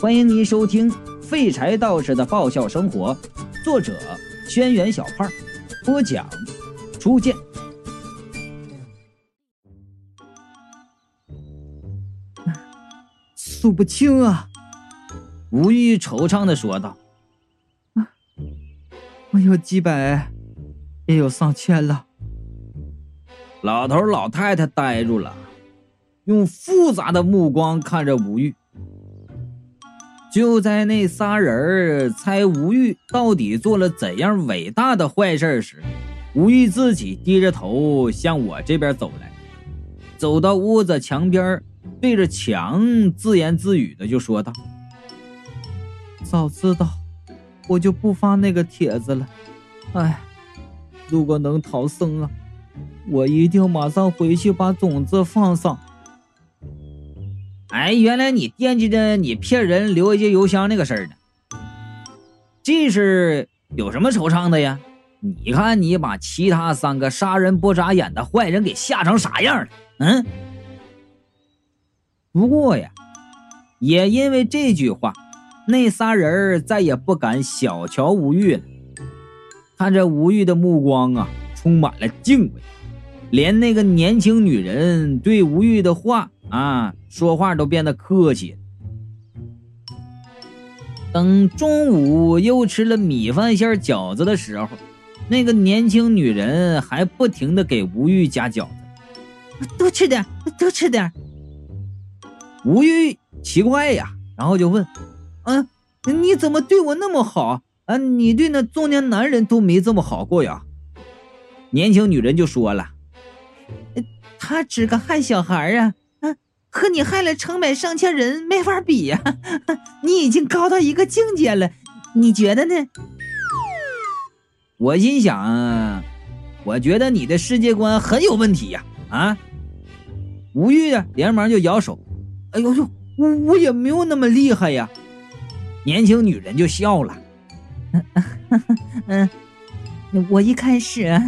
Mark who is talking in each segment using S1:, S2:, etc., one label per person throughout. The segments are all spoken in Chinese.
S1: 欢迎您收听《废柴道士的爆笑生活》，作者：轩辕小胖，播讲：初见。
S2: 数不清啊！
S1: 吴玉惆怅的说道：“
S2: 啊，我有几百，也有上千了。”
S1: 老头老太太呆住了，用复杂的目光看着吴玉。就在那仨人猜吴玉到底做了怎样伟大的坏事时，吴玉自己低着头向我这边走来，走到屋子墙边，对着墙自言自语的就说道：“
S2: 早知道我就不发那个帖子了。哎，如果能逃生啊，我一定马上回去把种子放上。”
S1: 哎，原来你惦记着你骗人留一节邮箱那个事儿呢？这事有什么惆怅的呀？你看你把其他三个杀人不眨眼的坏人给吓成啥样了？嗯。不过呀，也因为这句话，那仨人再也不敢小瞧吴玉了。看着吴玉的目光啊，充满了敬畏，连那个年轻女人对吴玉的话。啊，说话都变得客气。等中午又吃了米饭馅饺子的时候，那个年轻女人还不停的给吴玉夹饺子，
S3: 多吃点，多吃点。
S1: 吴玉奇怪呀，然后就问：“
S2: 啊，你怎么对我那么好啊？你对那中年男人都没这么好过呀？”
S1: 年轻女人就说了：“
S3: 他只个害小孩啊。”和你害了成百上千人没法比呀！你已经高到一个境界了，你觉得呢？
S1: 我心想，我觉得你的世界观很有问题呀！啊！吴玉啊，连忙就摇手：“
S2: 哎呦呦，我我也没有那么厉害呀！”
S1: 年轻女人就笑了：“
S3: 嗯，我一开始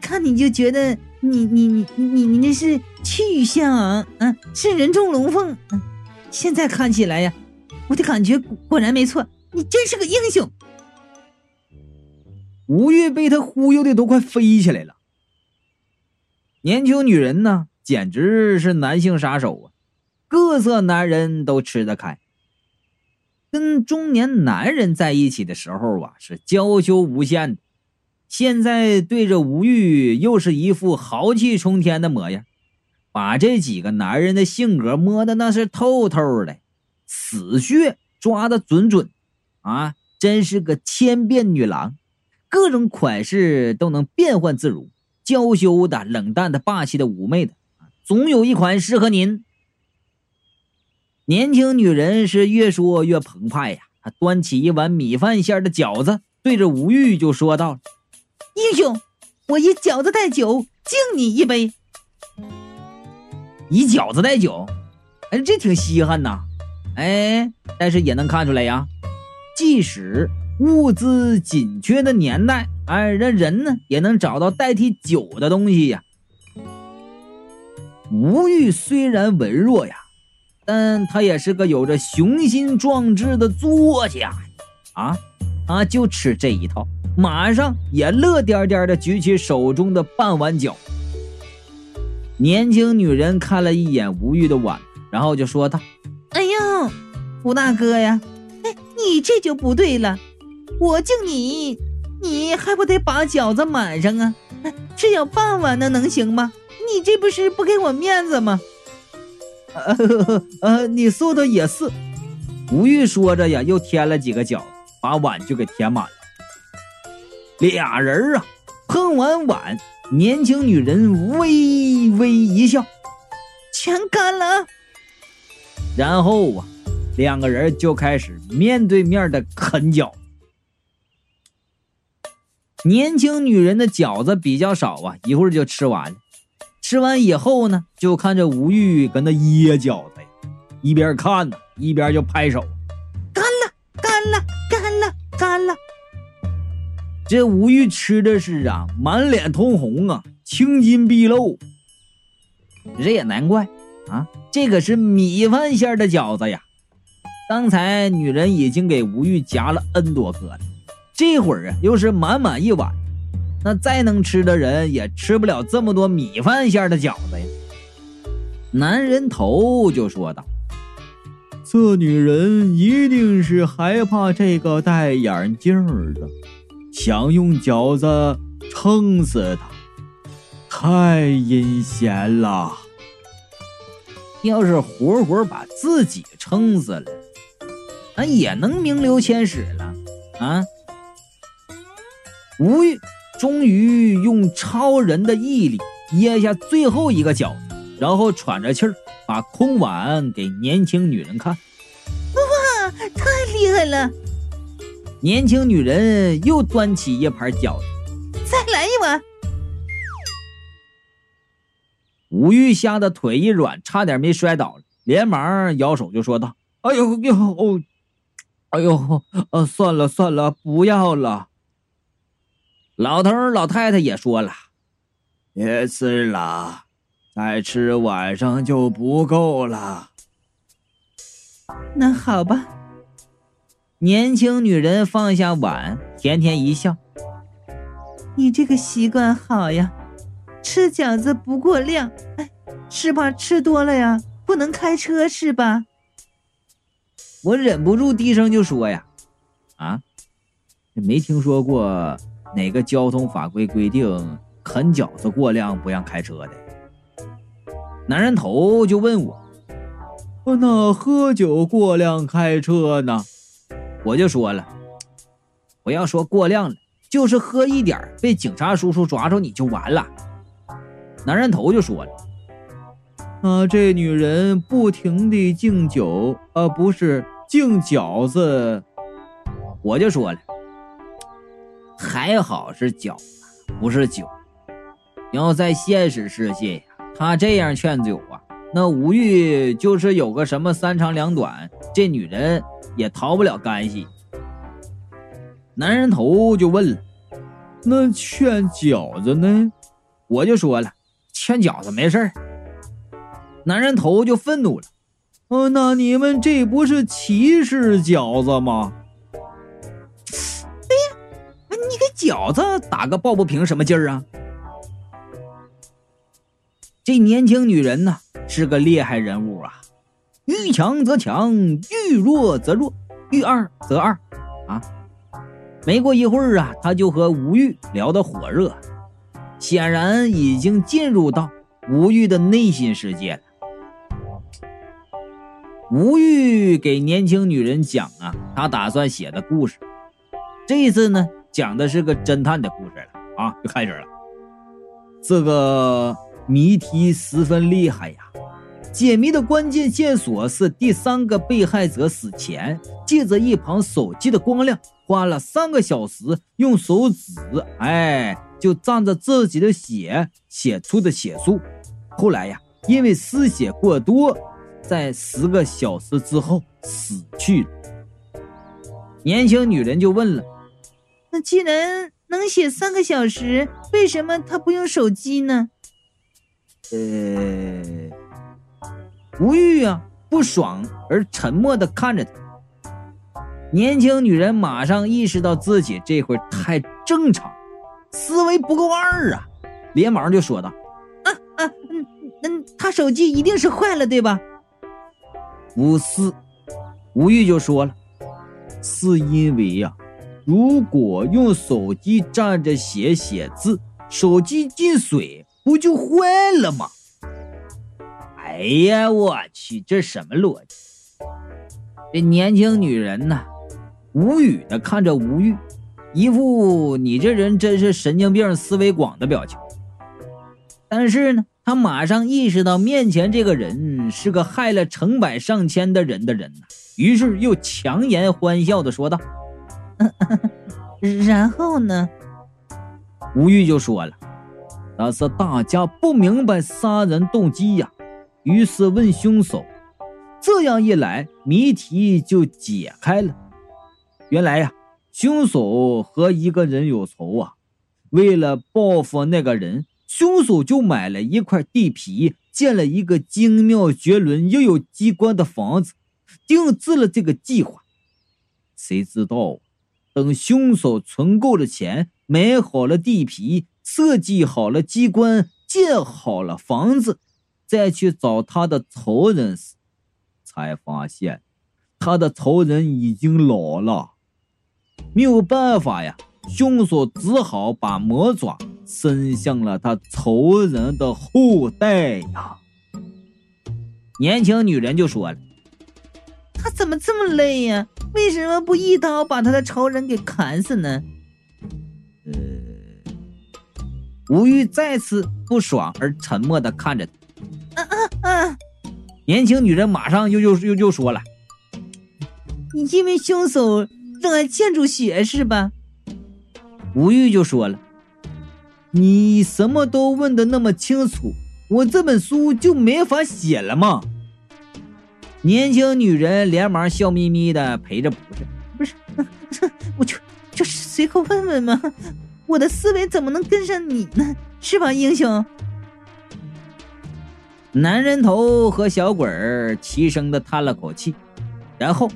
S3: 看你就觉得你你你你你那是。”气宇轩昂，嗯，是人中龙凤，现在看起来呀，我的感觉果然没错，你真是个英雄。
S1: 吴越被他忽悠的都快飞起来了。年轻女人呢，简直是男性杀手啊，各色男人都吃得开。跟中年男人在一起的时候啊，是娇羞无限的，现在对着吴玉又是一副豪气冲天的模样。把这几个男人的性格摸的那是透透的，死穴抓的准准，啊，真是个千变女郎，各种款式都能变换自如，娇羞的、冷淡的、霸气的、妩媚的，总有一款适合您。年轻女人是越说越澎湃呀，她端起一碗米饭馅的饺子，对着吴玉就说道：“
S3: 英雄，我以饺子代酒，敬你一杯。”
S1: 以饺子代酒，哎，这挺稀罕呐，哎，但是也能看出来呀，即使物资紧缺的年代，哎，这人呢也能找到代替酒的东西呀。吴玉虽然文弱呀，但他也是个有着雄心壮志的作家啊，他，就吃这一套，马上也乐颠颠的举起手中的半碗酒。年轻女人看了一眼吴玉的碗，然后就说道：“
S3: 哎呦，吴大哥呀，哎，你这就不对了。我敬你，你还不得把饺子满上啊？只有半碗的能行吗？你这不是不给我面子吗？”
S2: 呃呃，你说的也是。
S1: 吴玉说着呀，又添了几个饺子，把碗就给填满了。俩人啊，碰完碗。年轻女人微微一笑，
S3: 全干了。
S1: 然后啊，两个人就开始面对面的啃饺。年轻女人的饺子比较少啊，一会儿就吃完了。吃完以后呢，就看着吴玉跟那噎饺子，一边看呢，一边就拍手，
S3: 干了，干了，干了，干了。
S1: 这吴玉吃的是啊，满脸通红啊，青筋毕露。这也难怪啊，这可是米饭馅的饺子呀。刚才女人已经给吴玉夹了 N 多颗了，这会儿啊又是满满一碗，那再能吃的人也吃不了这么多米饭馅的饺子呀。男人头就说道：“
S2: 这女人一定是害怕这个戴眼镜的，想用饺子撑死他，太阴险了。
S1: 要是活活把自己撑死了，那也能名留千史了啊！”吴玉终于用超人的毅力噎下最后一个饺子。然后喘着气儿，把空碗给年轻女人看。
S3: 哇，太厉害了！
S1: 年轻女人又端起一盘饺子，
S3: 再来一碗。
S1: 吴玉吓得腿一软，差点没摔倒了，连忙摇手就说道：“哎呦呦哦，哎呦，呃，算了算了，不要了。”老头老太太也说了：“
S2: 别吃了。”再吃晚上就不够了。
S3: 那好吧。
S1: 年轻女人放下碗，甜甜一笑：“
S3: 你这个习惯好呀，吃饺子不过量。哎，是怕吃多了呀，不能开车是吧？”
S1: 我忍不住低声就说：“呀，啊，没听说过哪个交通法规规定啃饺子过量不让开车的。”男人头就问我：“
S2: 那喝酒过量开车呢？”
S1: 我就说了：“不要说过量了，就是喝一点被警察叔叔抓住你就完了。”男人头就说了：“
S2: 啊这女人不停地敬酒，啊不是敬饺子。”
S1: 我就说了：“还好是饺子，不是酒。要在现实世界呀。”他这样劝酒啊，那吴玉就是有个什么三长两短，这女人也逃不了干系。男人头就问了：“
S2: 那劝饺子呢？”
S1: 我就说了：“劝饺子没事儿男人头就愤怒了：“
S2: 哦，那你们这不是歧视饺子吗？”
S1: 哎呀，你给饺子打个抱不平什么劲儿啊？这年轻女人呢是个厉害人物啊，遇强则强，遇弱则弱，遇二则二啊。没过一会儿啊，他就和吴玉聊得火热，显然已经进入到吴玉的内心世界了。吴玉给年轻女人讲啊，他打算写的故事。这一次呢，讲的是个侦探的故事了啊，就开始了。这个。谜题十分厉害呀！解谜的关键线索是第三个被害者死前，借着一旁手机的光亮，花了三个小时用手指，哎，就蘸着自己的血写出的血书。后来呀，因为失血过多，在十个小时之后死去了。年轻女人就问了：“
S3: 那既然能写三个小时，为什么他不用手机呢？”
S1: 呃，吴玉啊，不爽而沉默的看着他。年轻女人马上意识到自己这会太正常，思维不够二啊，连忙就说道：“
S3: 啊啊，嗯嗯，他手机一定是坏了，对吧？”
S1: 不是，吴玉就说了：“是因为呀，如果用手机蘸着血写字，手机进水。”不就坏了吗？哎呀，我去，这什么逻辑？这年轻女人呢，无语的看着吴玉，一副你这人真是神经病、思维广的表情。但是呢，她马上意识到面前这个人是个害了成百上千的人的人呐，于是又强颜欢笑的说道：“
S3: 然后呢？”
S1: 吴玉就说了。那是大家不明白杀人动机呀，于是问凶手。这样一来，谜题就解开了。原来呀，凶手和一个人有仇啊。为了报复那个人，凶手就买了一块地皮，建了一个精妙绝伦又有机关的房子。定制了这个计划。谁知道，等凶手存够了钱，买好了地皮，设计好了机关，建好了房子，再去找他的仇人时，才发现他的仇人已经老了。没有办法呀，凶手只好把魔爪伸向了他仇人的后代呀。年轻女人就说了：“
S3: 他怎么这么累呀？为什么不一刀把他的仇人给砍死呢？”
S1: 呃，吴玉再次不爽而沉默的看着
S3: 他。啊啊啊！
S1: 年轻女人马上又又又又说了：“你
S3: 因为凶手热爱建筑学是吧？”
S1: 吴玉就说了：“你什么都问的那么清楚，我这本书就没法写了吗？”年轻女人连忙笑眯眯的陪着：“不是，
S3: 不是，我就就是随口问问嘛，我的思维怎么能跟上你呢？是吧，英雄？”
S1: 男人头和小鬼儿齐声的叹了口气，然后，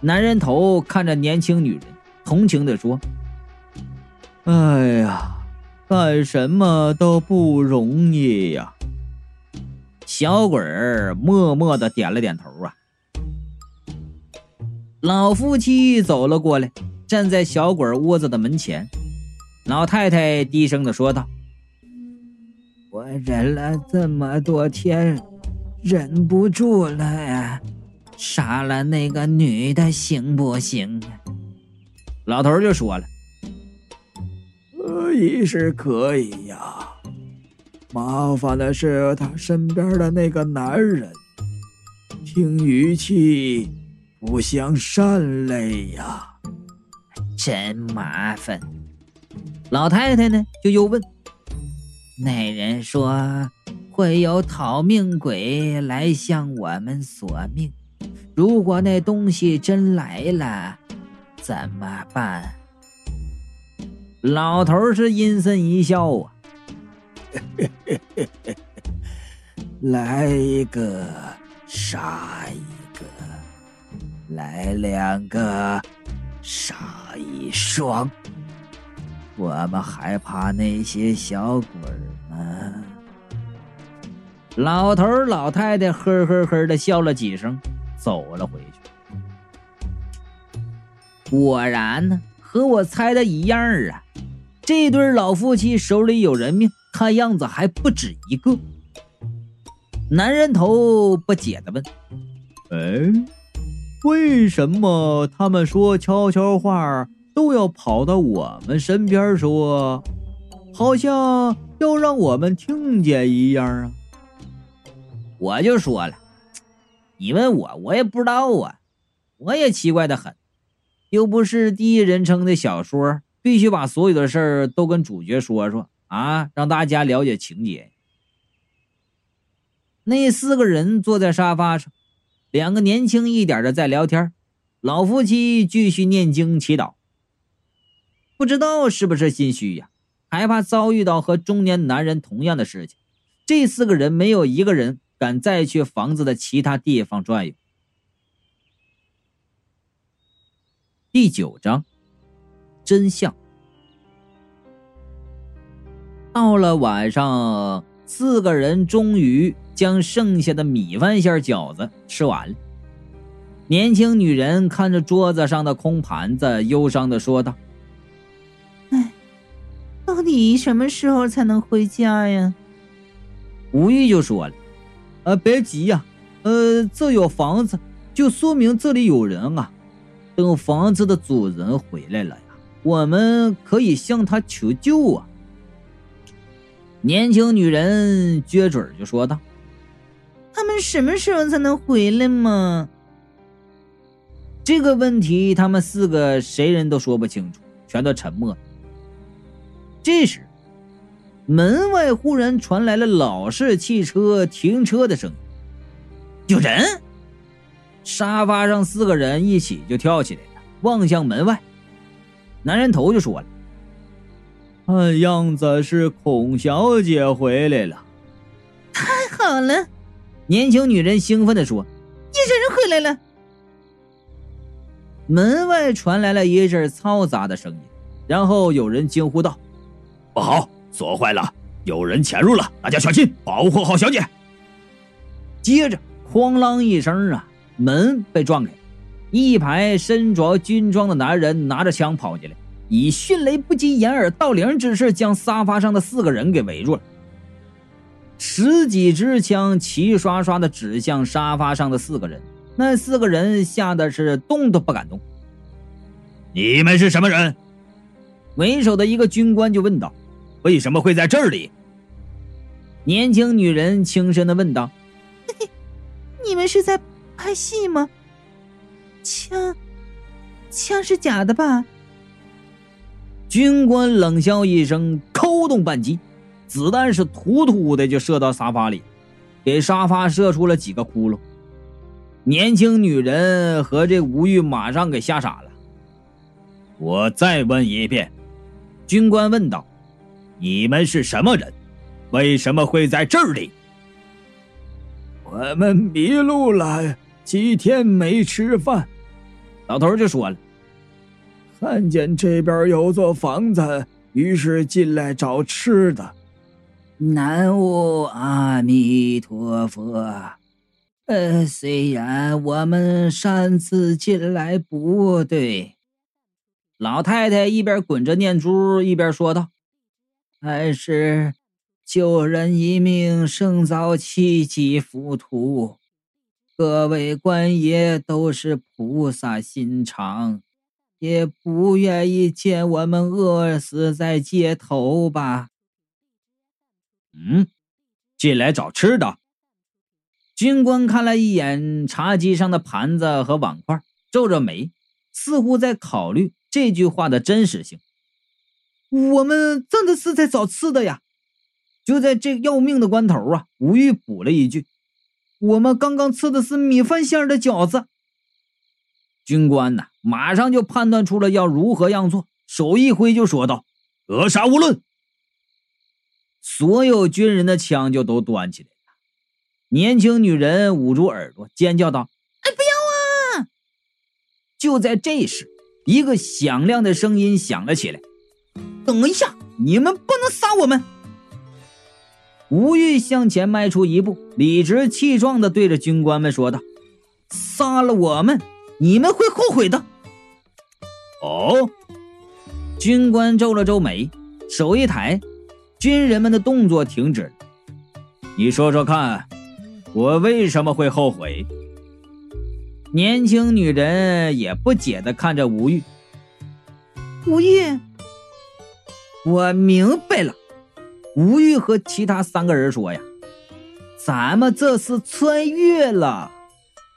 S1: 男人头看着年轻女人，同情的说：“
S2: 哎呀，干什么都不容易呀。”
S1: 小鬼儿默默的点了点头啊。老夫妻走了过来，站在小鬼窝子的门前。老太太低声的说道：“
S3: 忍了这么多天，忍不住了呀，杀了那个女的行不行？”
S1: 老头就说了：“
S2: 可以是可以呀。”麻烦的是他身边的那个男人，听语气不像善类呀，
S3: 真麻烦。老太太呢，就又问：“那人说会有讨命鬼来向我们索命，如果那东西真来了，怎么办？”
S1: 老头是阴森一笑啊。
S2: 来一个杀一个，来两个杀一双。我们还怕那些小鬼吗？
S1: 老头老太太呵呵呵的笑了几声，走了回去。果然呢，和我猜的一样啊，这对老夫妻手里有人命。看样子还不止一个。男人头不解的问：“
S2: 哎，为什么他们说悄悄话都要跑到我们身边说，好像要让我们听见一样啊？”
S1: 我就说了：“你问我，我也不知道啊，我也奇怪的很。又不是第一人称的小说，必须把所有的事儿都跟主角说说。”啊，让大家了解情节。那四个人坐在沙发上，两个年轻一点的在聊天，老夫妻继续念经祈祷。不知道是不是心虚呀，害怕遭遇到和中年男人同样的事情。这四个人没有一个人敢再去房子的其他地方转悠。第九章，真相。到了晚上，四个人终于将剩下的米饭馅饺子吃完了。年轻女人看着桌子上的空盘子，忧伤的说道：“，
S3: 到底什么时候才能回家呀？”
S1: 吴玉就说了：“呃，别急呀，呃，这有房子，就说明这里有人啊。等房子的主人回来了呀，我们可以向他求救啊。”年轻女人撅嘴就说道：“
S3: 他们什么时候才能回来嘛？”
S1: 这个问题，他们四个谁人都说不清楚，全都沉默了。这时，门外忽然传来了老式汽车停车的声音：“有人！”沙发上四个人一起就跳起来了，望向门外。男人头就说了。
S2: 看样子是孔小姐回来了，
S3: 太好了！
S1: 年轻女人兴奋地说：“
S3: 医生人回来了。”
S1: 门外传来了一阵嘈杂的声音，然后有人惊呼道：“
S4: 不好，锁坏了，有人潜入了，大家小心，保护好小姐。”
S1: 接着，哐啷一声啊，门被撞开，一排身着军装的男人拿着枪跑进来，以迅雷不及掩耳盗铃之势将沙发上的四个人给围住了。十几支枪齐刷刷的指向沙发上的四个人，那四个人吓得是动都不敢动。
S4: 你们是什么人？
S1: 为首的一个军官就问道：“
S4: 为什么会在这里？”
S1: 年轻女人轻声的问道：“
S3: 你们是在拍戏吗？枪，枪是假的吧？”
S1: 军官冷笑一声，扣动扳机。子弹是突突的就射到沙发里，给沙发射出了几个窟窿。年轻女人和这吴玉马上给吓傻了。
S4: 我再问一遍，
S1: 军官问道：“
S4: 你们是什么人？为什么会在这里？”
S2: 我们迷路了，几天没吃饭。
S1: 老头就说了：“
S2: 看见这边有座房子，于是进来找吃的。”
S3: 南无阿弥陀佛。呃，虽然我们擅自进来不对，
S1: 老太太一边滚着念珠，一边说道：“
S3: 还是救人一命胜造七级浮屠，各位官爷都是菩萨心肠，也不愿意见我们饿死在街头吧？”
S1: 嗯，进来找吃的。军官看了一眼茶几上的盘子和碗筷，皱着眉，似乎在考虑这句话的真实性。我们真的是在找吃的呀！就在这要命的关头啊，吴玉补了一句：“我们刚刚吃的是米饭馅的饺子。”军官呢，马上就判断出了要如何样做，手一挥就说道：“
S4: 扼杀无论。”
S1: 所有军人的枪就都端起来了。年轻女人捂住耳朵，尖叫道：“
S3: 哎，不要啊！”
S1: 就在这时，一个响亮的声音响了起来：“等一下，你们不能杀我们！”吴玉向前迈出一步，理直气壮地对着军官们说道：“杀了我们，你们会后悔的。”
S4: 哦，
S1: 军官皱了皱眉，手一抬。军人们的动作停止了。你说说看，我为什么会后悔？年轻女人也不解的看着吴玉。
S3: 吴玉，
S1: 我明白了。吴玉和其他三个人说呀：“咱们这是穿越了，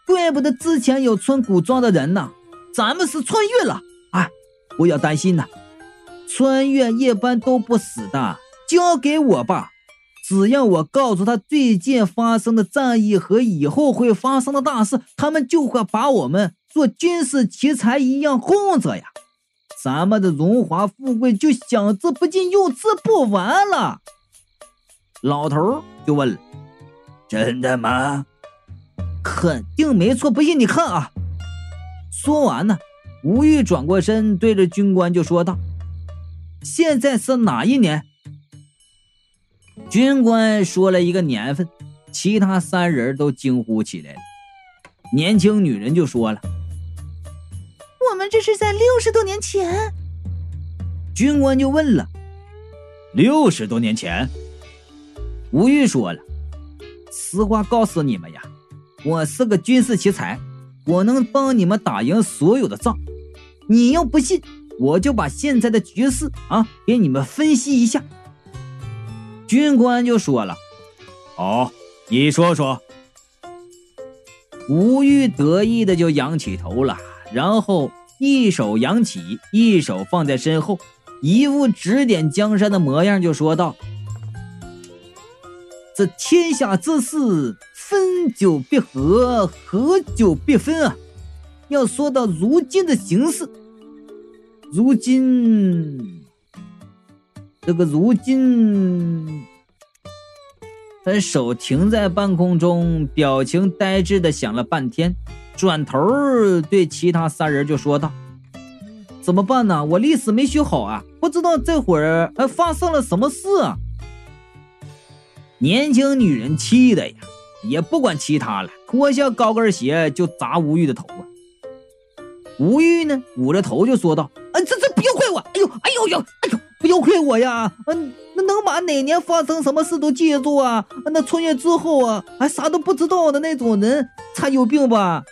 S1: 怪不得之前有穿古装的人呢。咱们是穿越了。哎，不要担心呐，穿越一般都不死的。”交给我吧，只要我告诉他最近发生的战役和以后会发生的大事，他们就会把我们做军事奇才一样供着呀。咱们的荣华富贵就享之不尽，用之不完了。老头就问了：“
S4: 真的吗？”“
S1: 肯定没错，不信你看啊。”说完呢，吴玉转过身对着军官就说道：“现在是哪一年？”军官说了一个年份，其他三人都惊呼起来。年轻女人就说了：“
S3: 这是在六十多年前。”
S1: 军官就问了：“
S4: 六十多年前？”
S1: 吴玉说了：“实话告诉你们呀，我是个军事奇才，我能帮你们打赢所有的仗。你要不信，我就把现在的局势啊给你们分析一下。”军官就说了：“
S4: 好，你说说。”
S1: 吴玉得意的就仰起头了，然后一手扬起，一手放在身后，一副指点江山的模样，就说道：“这天下之事，分久必合，合久必分啊！要说到如今的形势，如今……”这个如今，他手停在半空中，表情呆滞的想了半天，转头对其他三人就说道：“怎么办呢？我历史没学好啊，不知道这会儿还发生了什么事啊！”年轻女人气的呀，也不管其他了，脱下高跟鞋就砸吴玉的头啊！吴玉呢，捂着头就说道：“啊，这这不要怪我！哎呦，哎呦呦，哎呦，不要怪我呀！嗯，那能把哪年发生什么事都记住啊？那穿越之后啊，还啥都不知道的那种人才有病吧？